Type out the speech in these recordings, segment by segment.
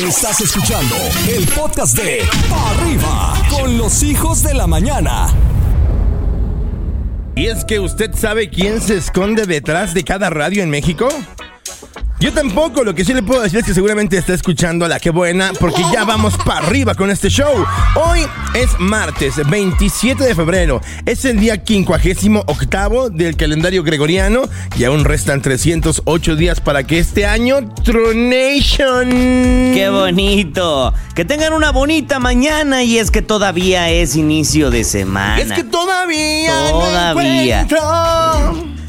Estás escuchando el podcast de Arriba con los hijos de la mañana. ¿Y es que usted sabe quién se esconde detrás de cada radio en México? Yo tampoco, lo que sí le puedo decir es que seguramente está escuchando a la que buena, porque ya vamos para arriba con este show. Hoy es martes 27 de febrero, es el día 58 del calendario gregoriano y aún restan 308 días para que este año Tronation. ¡Qué bonito! Que tengan una bonita mañana y es que todavía es inicio de semana. Es que todavía. Todavía.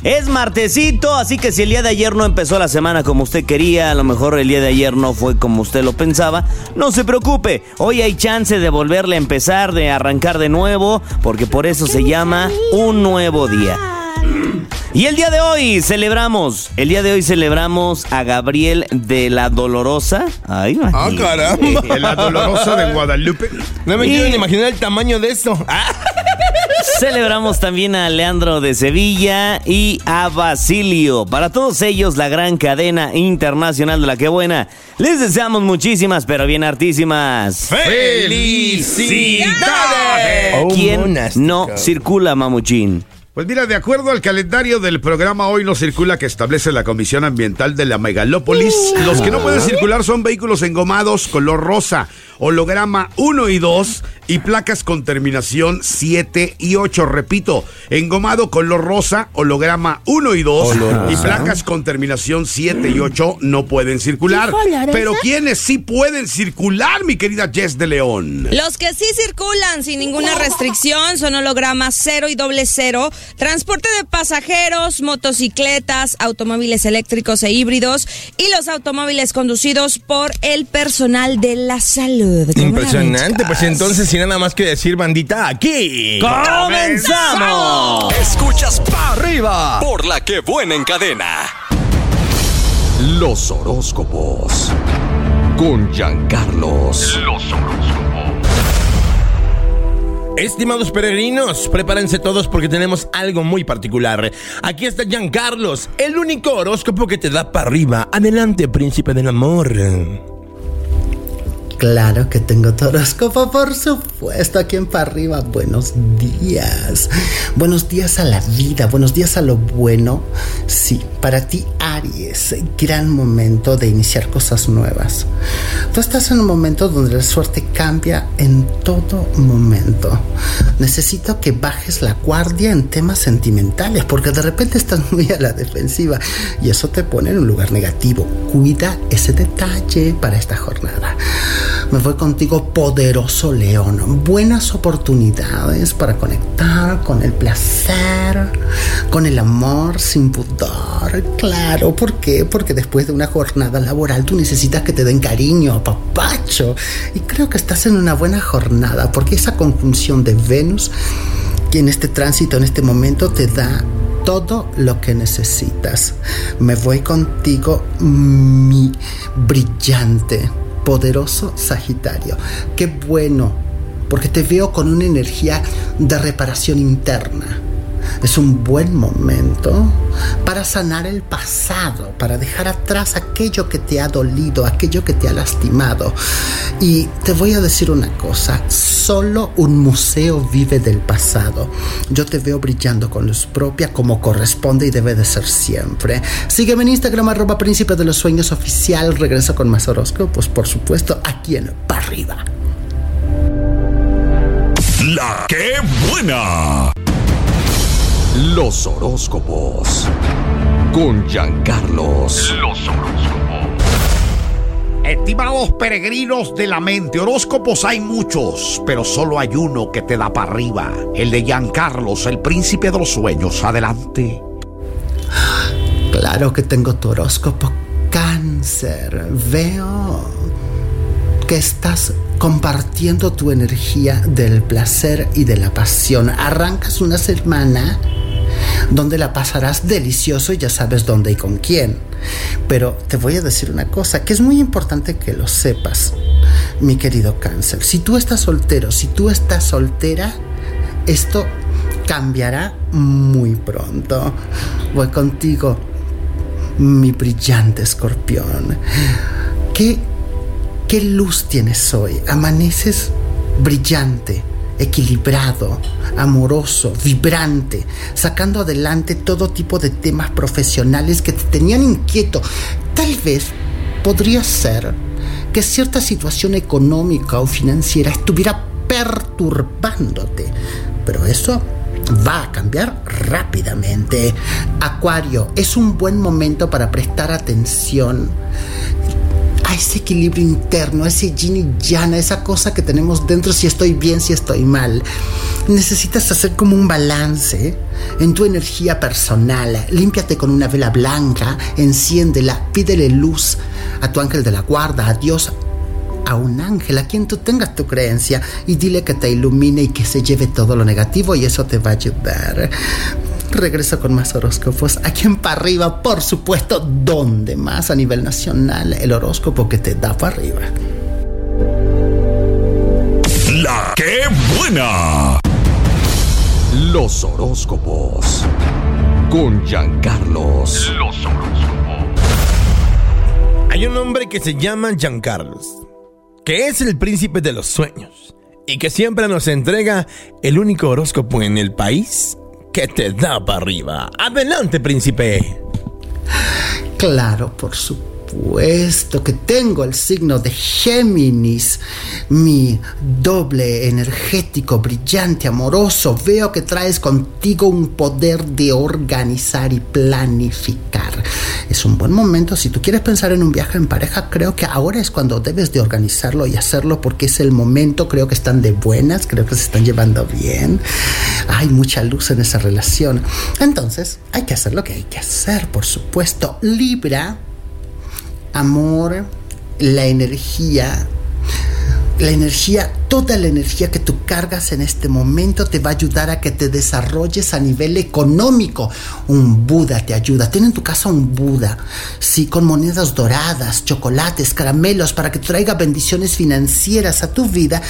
Es martesito, así que si el día de ayer no empezó la semana como usted quería, a lo mejor el día de ayer no fue como usted lo pensaba, no se preocupe, hoy hay chance de volverle a empezar, de arrancar de nuevo, porque por eso se llama un nuevo día. Y el día de hoy celebramos, el día de hoy celebramos a Gabriel de la Dolorosa. Ay, ah, caramba. De la Dolorosa de Guadalupe. No me quiero imaginar el tamaño de esto. Celebramos también a Leandro de Sevilla y a Basilio. Para todos ellos, la gran cadena internacional de la que buena. Les deseamos muchísimas, pero bien hartísimas. ¡Felicidades! ¿Quién no circula, mamuchín? Pues mira, de acuerdo al calendario del programa Hoy no circula que establece la Comisión Ambiental de la Megalópolis, los que no pueden circular son vehículos engomados color rosa, holograma 1 y 2 y placas con terminación 7 y 8. Repito, engomado color rosa, holograma 1 y 2 y placas con terminación 7 y 8 no pueden circular. Pero ¿quiénes sí pueden circular, mi querida Jess de León? Los que sí circulan sin ninguna restricción son hologramas 0 y doble 0, transporte de pasajeros, motocicletas, automóviles eléctricos e híbridos y los automóviles conducidos por el personal de la salud. Impresionante, pues entonces si nada más que decir, bandita, aquí. ¡Comenzamos! Escuchas para arriba por la que buena en cadena. Los horóscopos. Con Giancarlos. Los horóscopos. Estimados peregrinos, prepárense todos porque tenemos algo muy particular. Aquí está Giancarlos, el único horóscopo que te da para arriba. Adelante, príncipe del amor. Claro que tengo tu horóscopo, por supuesto, aquí en para arriba. Buenos días. Buenos días a la vida, buenos días a lo bueno. Sí, para ti, Aries, gran momento de iniciar cosas nuevas. Tú estás en un momento donde la suerte cambia en todo momento. Necesito que bajes la guardia en temas sentimentales, porque de repente estás muy a la defensiva y eso te pone en un lugar negativo. Cuida ese detalle para esta jornada. Me voy contigo, poderoso león. Buenas oportunidades para conectar con el placer, con el amor sin pudor. Claro, ¿por qué? Porque después de una jornada laboral tú necesitas que te den cariño, papacho. Y creo que estás en una buena jornada, porque esa conjunción de Venus, que en este tránsito, en este momento, te da todo lo que necesitas. Me voy contigo, mi brillante poderoso Sagitario. Qué bueno, porque te veo con una energía de reparación interna es un buen momento para sanar el pasado, para dejar atrás aquello que te ha dolido, aquello que te ha lastimado. Y te voy a decir una cosa, solo un museo vive del pasado. Yo te veo brillando con luz propia como corresponde y debe de ser siempre. Sígueme en Instagram arroba príncipe de los sueños oficial. Regreso con más horóscopos, por supuesto, aquí en Pa' Arriba. La buena. Los horóscopos. Con Giancarlos. Los horóscopos. Estimados peregrinos de la mente, horóscopos hay muchos, pero solo hay uno que te da para arriba. El de Giancarlos, el príncipe de los sueños. Adelante. Claro que tengo tu horóscopo. Cáncer. Veo que estás compartiendo tu energía del placer y de la pasión. Arrancas una semana donde la pasarás delicioso y ya sabes dónde y con quién. Pero te voy a decir una cosa que es muy importante que lo sepas, mi querido cáncer. Si tú estás soltero, si tú estás soltera, esto cambiará muy pronto. Voy contigo, mi brillante escorpión. ¿Qué ¿Qué luz tienes hoy? Amaneces brillante, equilibrado, amoroso, vibrante, sacando adelante todo tipo de temas profesionales que te tenían inquieto. Tal vez podría ser que cierta situación económica o financiera estuviera perturbándote, pero eso va a cambiar rápidamente. Acuario, es un buen momento para prestar atención a ese equilibrio interno, a ese yin y yang, a esa cosa que tenemos dentro, si estoy bien, si estoy mal. Necesitas hacer como un balance en tu energía personal. Límpiate con una vela blanca, enciéndela, pídele luz a tu ángel de la guarda, a Dios, a un ángel, a quien tú tengas tu creencia, y dile que te ilumine y que se lleve todo lo negativo y eso te va a ayudar. Regreso con más horóscopos. Aquí en para arriba, por supuesto, donde más a nivel nacional, el horóscopo que te da para arriba. La que buena. Los horóscopos. Con Giancarlos. Los horóscopos. Hay un hombre que se llama Giancarlos, que es el príncipe de los sueños y que siempre nos entrega el único horóscopo en el país que te da para arriba. Adelante, príncipe. Claro, por supuesto que tengo el signo de Géminis, mi doble energético, brillante, amoroso. Veo que traes contigo un poder de organizar y planificar. Es un buen momento, si tú quieres pensar en un viaje en pareja, creo que ahora es cuando debes de organizarlo y hacerlo porque es el momento, creo que están de buenas, creo que se están llevando bien. Hay mucha luz en esa relación. Entonces, hay que hacer lo que hay que hacer, por supuesto. Libra, amor, la energía, la energía, toda la energía que tú cargas en este momento te va a ayudar a que te desarrolles a nivel económico. Un Buda te ayuda. Ten en tu casa un Buda, sí, con monedas doradas, chocolates, caramelos, para que traiga bendiciones financieras a tu vida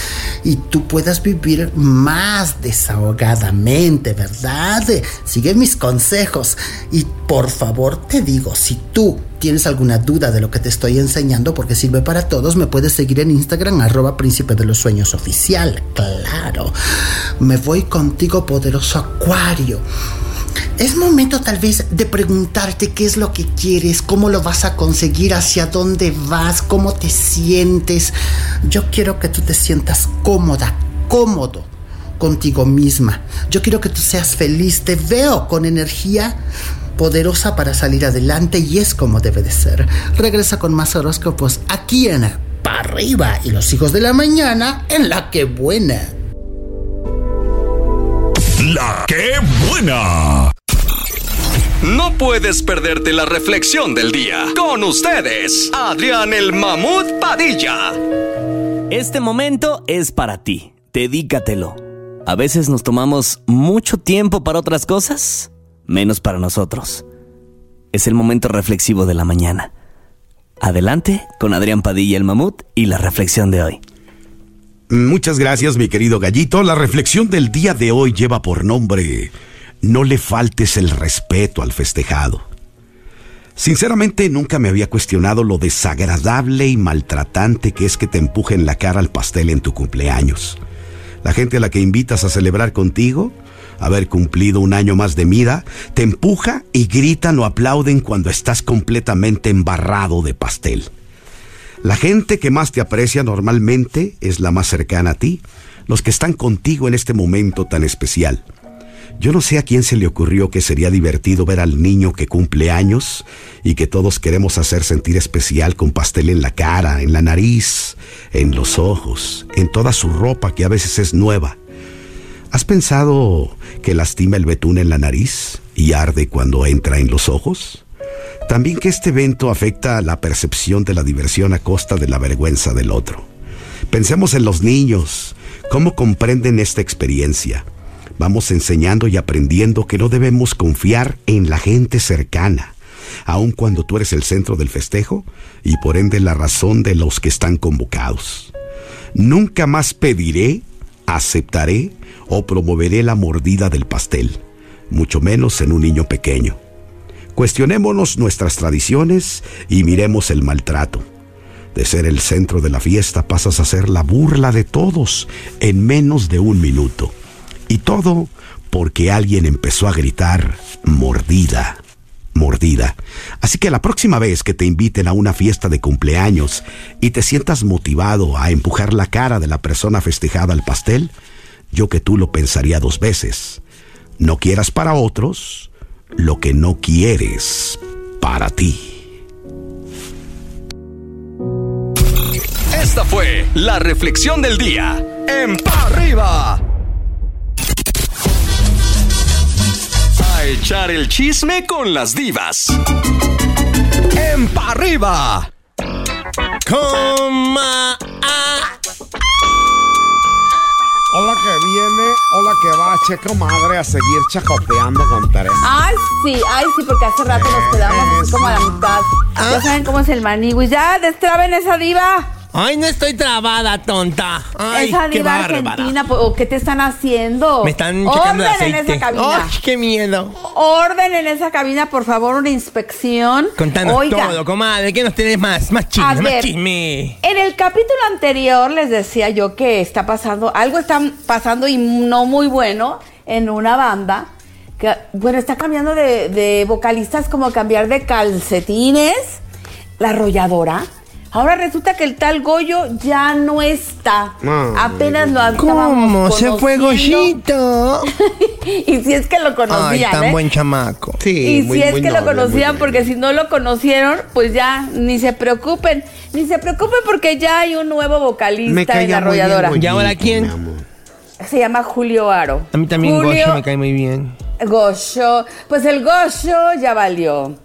y tú puedas vivir más desahogadamente, ¿verdad? Sigue mis consejos y por favor te digo, si tú tienes alguna duda de lo que te estoy enseñando, porque sirve para todos, me puedes seguir en Instagram, arroba príncipe de los sueños oficial. Claro. Me voy contigo, poderoso acuario. Es momento tal vez de preguntarte qué es lo que quieres, cómo lo vas a conseguir, hacia dónde vas, cómo te sientes. Yo quiero que tú te sientas cómoda, cómodo contigo misma. Yo quiero que tú seas feliz, te veo con energía poderosa para salir adelante y es como debe de ser. Regresa con más horóscopos aquí en Pa' arriba y los hijos de la mañana en la que buena. La que buena. No puedes perderte la reflexión del día. Con ustedes, Adrián el Mamut Padilla. Este momento es para ti. Dedícatelo. A veces nos tomamos mucho tiempo para otras cosas, menos para nosotros. Es el momento reflexivo de la mañana. Adelante con Adrián Padilla el Mamut y la reflexión de hoy. Muchas gracias, mi querido gallito. La reflexión del día de hoy lleva por nombre No le faltes el respeto al festejado. Sinceramente, nunca me había cuestionado lo desagradable y maltratante que es que te empujen la cara al pastel en tu cumpleaños. La gente a la que invitas a celebrar contigo, haber cumplido un año más de vida, te empuja y gritan o aplauden cuando estás completamente embarrado de pastel. La gente que más te aprecia normalmente es la más cercana a ti, los que están contigo en este momento tan especial. Yo no sé a quién se le ocurrió que sería divertido ver al niño que cumple años y que todos queremos hacer sentir especial con pastel en la cara, en la nariz, en los ojos, en toda su ropa que a veces es nueva. ¿Has pensado que lastima el betún en la nariz y arde cuando entra en los ojos? También que este evento afecta la percepción de la diversión a costa de la vergüenza del otro. Pensemos en los niños, cómo comprenden esta experiencia. Vamos enseñando y aprendiendo que no debemos confiar en la gente cercana, aun cuando tú eres el centro del festejo y por ende la razón de los que están convocados. Nunca más pediré, aceptaré o promoveré la mordida del pastel, mucho menos en un niño pequeño. Cuestionémonos nuestras tradiciones y miremos el maltrato. De ser el centro de la fiesta pasas a ser la burla de todos en menos de un minuto. Y todo porque alguien empezó a gritar mordida, mordida. Así que la próxima vez que te inviten a una fiesta de cumpleaños y te sientas motivado a empujar la cara de la persona festejada al pastel, yo que tú lo pensaría dos veces. No quieras para otros lo que no quieres para ti. Esta fue la reflexión del día en Pa' Arriba. A echar el chisme con las divas. En Pa' Arriba. Coma. ah. Hola que viene, hola que va, checo madre a seguir chacoteando con Teresa. Ay, sí, ay, sí, porque hace rato nos quedamos así como a la mitad. Ya saben cómo es el manigüis. Ya, destraben esa diva. Ay, no estoy trabada, tonta. Ay, esa qué diva bárbara. argentina. ¿O qué te están haciendo? Me están checando el Orden en aceite. esa cabina. Ay, qué miedo. Orden en esa cabina, por favor, una inspección. Contanos Oiga, todo, comadre. ¿Qué nos tenés más? Más A chisme, más ver. chisme. En el capítulo anterior les decía yo que está pasando, algo está pasando y no muy bueno en una banda. Que, bueno, está cambiando de, de vocalistas como cambiar de calcetines, la arrolladora. Ahora resulta que el tal Goyo ya no está. Apenas lo ¿Cómo? Se fue. Goyito. y si es que lo Ay, conocían, tan ¿eh? buen chamaco. Sí, Y muy- si es muy que lo noble, conocían, porque si no lo conocieron, pues ya ni se preocupen. Ni se preocupen porque ya hay un nuevo Me vocalista en la arrolladora. Goyito, ¿Y ahora quién? Se llama Julio Aro. A mí también Julio Goyo me cae muy bien. Goyo. Pues el Goyo ya valió.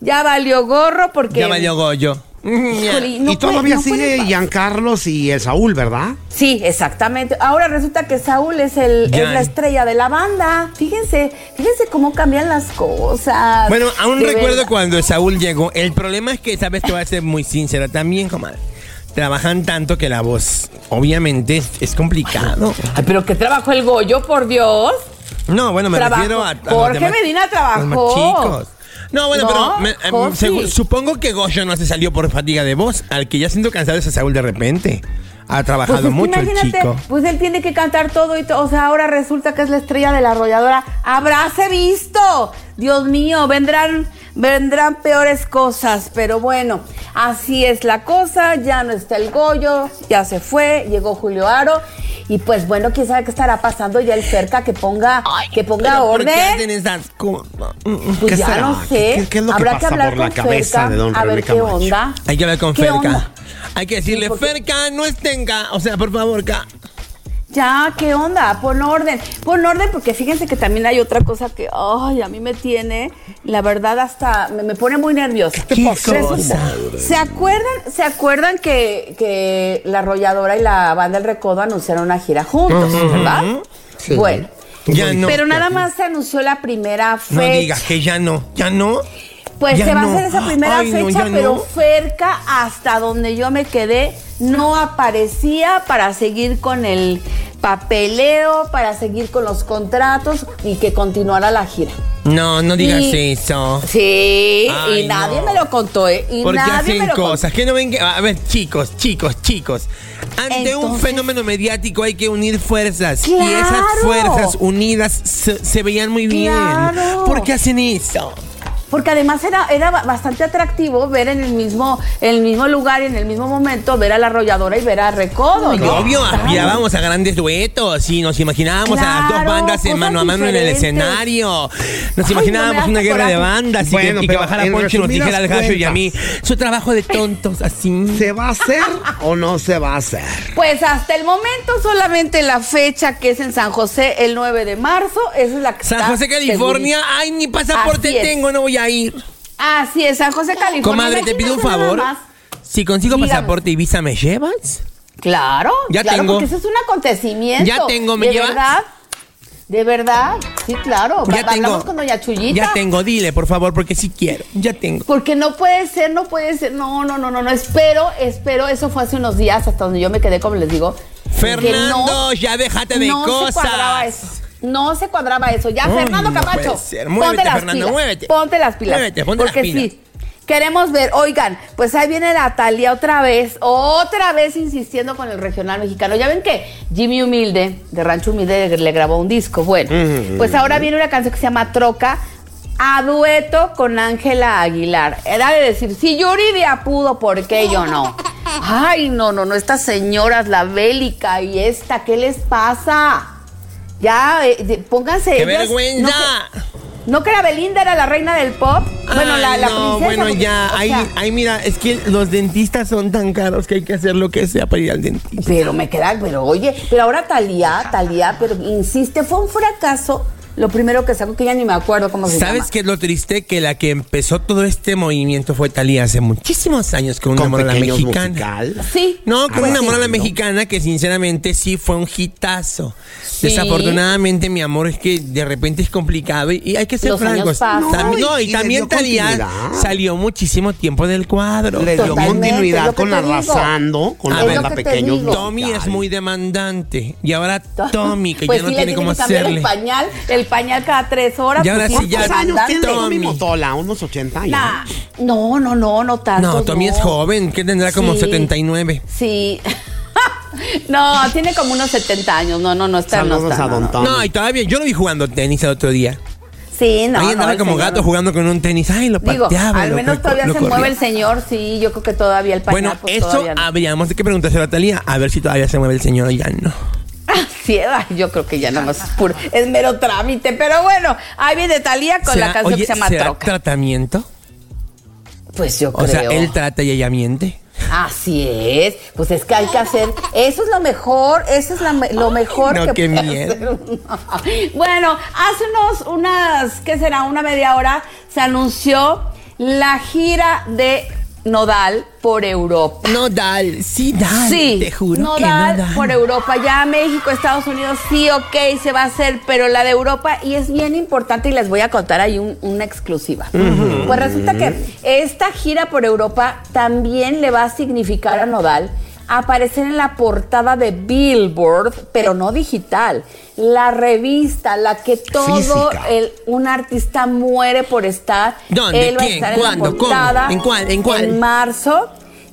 Ya valió gorro porque. Ya valió Goyo. Híjole, no y puede- todavía no puede sigue pasar. Giancarlos y el Saúl, ¿verdad? Sí, exactamente. Ahora resulta que Saúl es, el, es la estrella de la banda. Fíjense, fíjense cómo cambian las cosas. Bueno, aún De recuerdo verdad. cuando Saúl llegó. El problema es que, sabes, te voy a ser muy sincera también, comadre. Trabajan tanto que la voz, obviamente, es, es complicado. Ay, pero qué trabajó el Goyo, por Dios. No, bueno, me Trabajó. refiero a, a los Jorge demás- Medina los trabajó. más chicos. No, bueno, No, pero me- em, supongo que Goyo no se salió por fatiga de voz. Al que ya siento cansado es a Saúl de repente. Ha trabajado Pues es que mucho el chico. Pues él tiene que cantar todo y todo. O sea, ahora resulta que es la estrella de la arrolladora. ¡Habráse visto! Dios mío, vendrán, vendrán peores cosas. Pero bueno, así es la cosa. Ya no está el Goyo, ya se fue, llegó Julio Aro. Y pues bueno, quién sabe qué estará pasando ya el cerca que ponga, que ponga Pero ¿por qué orden. hacen esas cosas? Pues ¿Qué ya será? no sé. ¿Qué- qué- es lo que Habrá pasa hablar por la con cabeza Ferca, de don A ver qué onda. Hay que hablar con ¿Qué Ferca. onda? Hay que decirle, Sí, porque- Ferca, no estén acá. O sea, por favor, acá. Ya, ¿qué onda? Pon orden. Pon orden porque fíjense que también hay otra cosa que, ay, a mí me tiene, la verdad, hasta me, me pone muy nerviosa. ¿Qué cosa? ¿Se acuerdan, ¿se acuerdan que, que la arrolladora y la banda El Recodo anunciaron una gira juntos, verdad? Bueno. Ya no. Pero nada más se anunció la primera No fecha. digas que ya no. ¿Ya no? Pues Ya se va no. a hacer esa primera Ay, fecha, pero no. Ferca, hasta donde yo me quedé, no aparecía para seguir con el papeleo, para seguir con los contratos y que continuara la gira. No, no digas Y- eso. Sí, Ay, y nadie me lo contó, ¿eh? Y Porque nadie me hacen contó. cosas que no ven que... A ver, chicos, chicos, chicos. Ante un fenómeno mediático hay que unir fuerzas. Y ¡Claro! esas fuerzas unidas se, se veían muy bien. ¡Claro! ¿Por qué hacen eso? Porque además era, era ba- bastante atractivo ver en el mismo, en el mismo lugar y en el mismo momento ver a la arrolladora y ver a Recodo. Y ¿no? obvio, Claro. aspirábamos a grandes duetos y nos imaginábamos a las dos Claro, bandas en mano a mano en el diferentes. escenario. Nos Ay, imaginábamos no una guerra de coraje. bandas y, Bueno, que, y que pero bajara Poncho y nos dijera al gallo y a mí. Su trabajo de tontos así. ¿Se va a hacer o no se va a hacer? Pues hasta el momento solamente la fecha que es en San José el 9 de marzo, esa es la que San está José, California. Ay, ni pasaporte tengo, no voy a ir. Así es, San José, California. Comadre, te pido un favor. Si consigo Dígame. pasaporte y visa, ¿me llevas? Claro, Ya claro, tengo. porque eso es un acontecimiento. Ya tengo, ¿me ¿De llevas? verdad? ¿De verdad? Sí, claro. Ya Hablamos tengo. con doña. Ya tengo, dile, por favor, porque sí quiero. Ya tengo. Porque no puede ser, no puede ser. No, no, no, no, no. Espero, espero. Eso fue hace unos días hasta donde yo me quedé, como les digo. Fernando, no- ya déjate de no cosas. se eso. No se cuadraba eso. Ya, Fernando Camacho. Muévete, ponte las Fernando, pilas. muévete. Ponte las pilas. Muévete, ponte porque las pilas. sí. Queremos ver, oigan, pues ahí viene Natalia otra vez, otra vez insistiendo con el regional mexicano. Ya ven que Jimmy Humilde, de Rancho Humilde, le grabó un disco. Bueno, pues ahora viene una canción que se llama Troca, a dueto con Ángela Aguilar. Era de decir, si Yuridia pudo, ¿por qué yo no? Ay, no, no, no, estas señoras, la bélica y esta, ¿qué les pasa? Ya, eh, pónganse. ¡Qué ellas- vergüenza! No que, no que la Belinda era la reina del pop. Bueno, la, Ay, la no, princesa. bueno, porque, ya, o ahí, sea, ahí mira, es que los dentistas son tan caros que hay que hacer lo que sea para ir al dentista. Pero me queda, pero oye, pero ahora Talía, Talía, pero insiste, fue un fracaso. Lo primero que sacó, que ya ni me acuerdo cómo se llama. ¿Sabes qué es lo triste? Que la que empezó todo este movimiento fue Talía hace muchísimos años con una Con pequeños mexicana. musical. Sí. No, con una sí. morra mexicana que sinceramente sí fue un hitazo. Sí. Desafortunadamente, mi amor, es que de repente es complicado y, y hay que ser Los años francos. No, no, y, también Talía salió muchísimo tiempo del cuadro. Le dio Totalmente, continuidad con. Arrasando, con la banda digo. Tommy es muy demandante. Y ahora Tommy, que pues ya no tiene cómo hacerle. el pañal, el pañal cada tres horas. Y ahora pues, sí, ya- ¿Cuántos años tiene Tommy. Tommy Motola? ¿Unos 80 años? Nah, no, no, no, no tanto. No, Tommy es joven, que tendrá como Sí. 79. Sí. no, tiene como unos 70 años. No, no, no está. no Saludos está, a no, Don no. Tommy. No, y todavía, yo lo vi jugando tenis el otro día. Sí, no. Ahí no, andaba el como señor- gato jugando con un tenis. Ay, lo Digo, pateaba. al lo menos cor- todavía lo se corría. mueve el señor, sí, yo creo que todavía el pañal, Bueno, pues, eso todavía no. habríamos de que preguntárselo a Talía, a ver si todavía se mueve el señor o ya no. Ay, yo creo que ya nada más es puro, es mero trámite, pero bueno, ahí viene Talía con la ¿Será- canción oye, que se llama ¿será Troca. tratamiento? Pues yo O creo. sea, él trata y ella miente. Así es, pues es que hay que hacer, eso es lo mejor, eso es la lo mejor no, que qué puede miedo. hacer. Bueno, hace unos, unas, ¿qué será? Una media hora se anunció la gira de Nodal por Europa. Nodal, sí, Dal. Sí, Te juro Nodal que Nodal. por Europa. Ya México, Estados Unidos, sí, ok, se va a hacer, pero la de Europa, y es bien importante, y les voy a contar ahí un- una exclusiva. Pues resulta que esta gira por Europa también le va a significar a Nodal aparecer en la portada de Billboard, pero no digital. La revista, la que todo el, un artista muere por estar. ¿Dónde? Él va a ¿Quién? estar en la ¿Cuándo? ¿Cómo? portada. ¿En cuál? ¿En cuál? En marzo.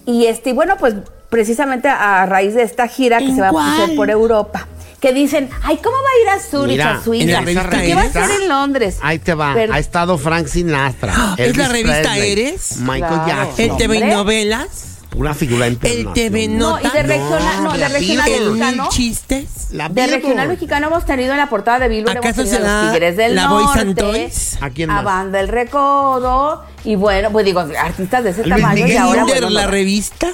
Y este, bueno, pues precisamente a raíz de esta gira que ¿En se va a hacer por Europa. Que dicen, ay, ¿cómo va a ir a Zurich, a Suiza? en la ¿Y revista qué va a hacer en Londres? Ahí te va. Pero- Ha estado Frank Sinatra. ¿es Elvis la revista Presley, Eres? Michael Claro. Jackson. El TV novelas, Una figura el internacional. TV no, y de regional, no, de la regional el mexicano. Chistes. La De regional mexicano hemos tenido en la portada de Billboard, hemos ¿Acaso tenido a los será Tigres del la Boys and Norte, Toys? ¿A quién a más? Banda El Recodo, y bueno, pues digo, artistas de ese Luis tamaño y ahora... Kinder, bueno, la no. revista.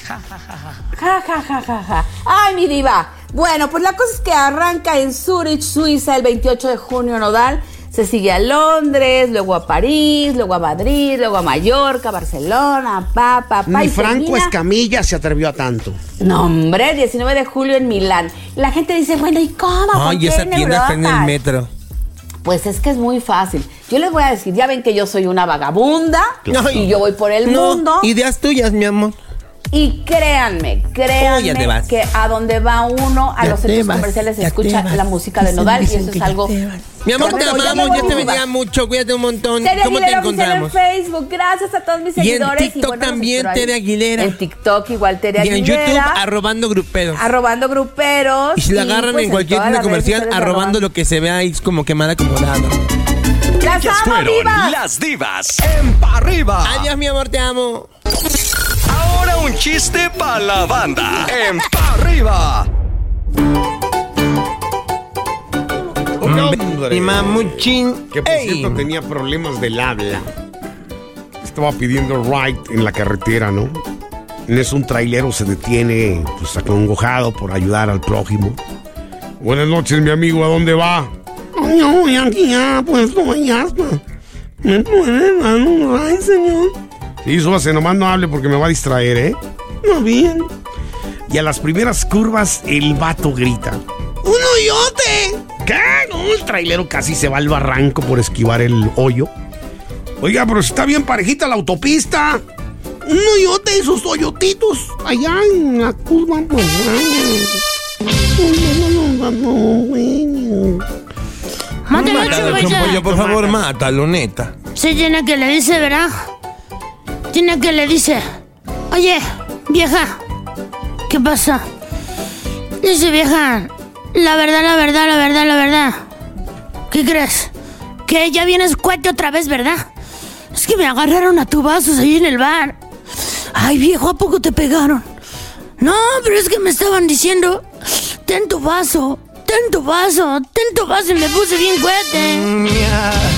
Ja, ja, ja, ja, ja. Ay, mi diva. Bueno, pues la cosa es que arranca en Zurich, Suiza, el 28 de junio Nodal. Se sigue a Londres, luego a París, luego a Madrid, luego a Mallorca, Barcelona, pa, pa, pa. Ni y Franco termina- Escamilla se atrevió a tanto. No, hombre, 19 de julio en Milán. La gente dice, bueno, ¿y cómo? ¿Por Ay, qué esa en tienda está en el metro. Pues es que es muy fácil. Yo les voy a decir, ya ven que yo soy una vagabunda Ay, y yo voy por el no, mundo. Ideas tuyas, mi amor. Y créanme, créanme que a donde va uno, a Ya los centros vas, comerciales se escucha la música de Dicen- Nodal y eso es algo... Mi amor, te amamos, ya te bendiga mucho, cuídate un montón. Tere ¿Cómo te Aguilera en encontramos? Facebook, gracias a todos mis Y en seguidores. TikTok bueno, los también. Tere Aguilera. En TikTok igual Tere Y en Aguilera. YouTube, arrobando gruperos. Arrobando gruperos. Y si la agarran pues, en cualquier tienda comercial, arrobando lo que se vea ahí como que mal acomodado. ¡Las amo, fueron divas! las divas en Pa' arriba. Adiós, mi amor, te amo. Ahora un chiste para la banda en Pa' arriba. Hombre. Y mamuchín. Que por Ey. cierto tenía problemas del habla. Estaba pidiendo ride en la carretera, ¿no? En eso un trailero se detiene, pues acongojado por ayudar al prójimo. Buenas noches, mi amigo, ¿a dónde va? Yo voy aquí a Vallaspa. ¿Me puede dar un ride, señor? Sí, súbase, nomás no hable porque me va a distraer, ¿eh? No, bien. Y a las primeras curvas, el vato grita. ¡Un hoyote! ¿Qué? No, el trailero casi se va al barranco por esquivar el hoyo. Oiga, pero está bien parejita la autopista. Un hoyote y sus hoyotitos allá en la curva. Pues, Mátalo, por favor, mátalo, neta. Se tiene que le dice, ¿verdad? Tiene que le dice, oye, vieja, ¿qué pasa? Dice vieja, la verdad, la verdad, la verdad, la verdad. ¿Qué crees? Que ya vienes cuate otra vez, ¿verdad? Es que me agarraron a tu vasos ahí en el bar. Ay, viejo, ¿a poco te pegaron? No, pero es que me estaban diciendo, ten tu vaso, ten tu vaso, ten tu vaso y me puse bien cuete.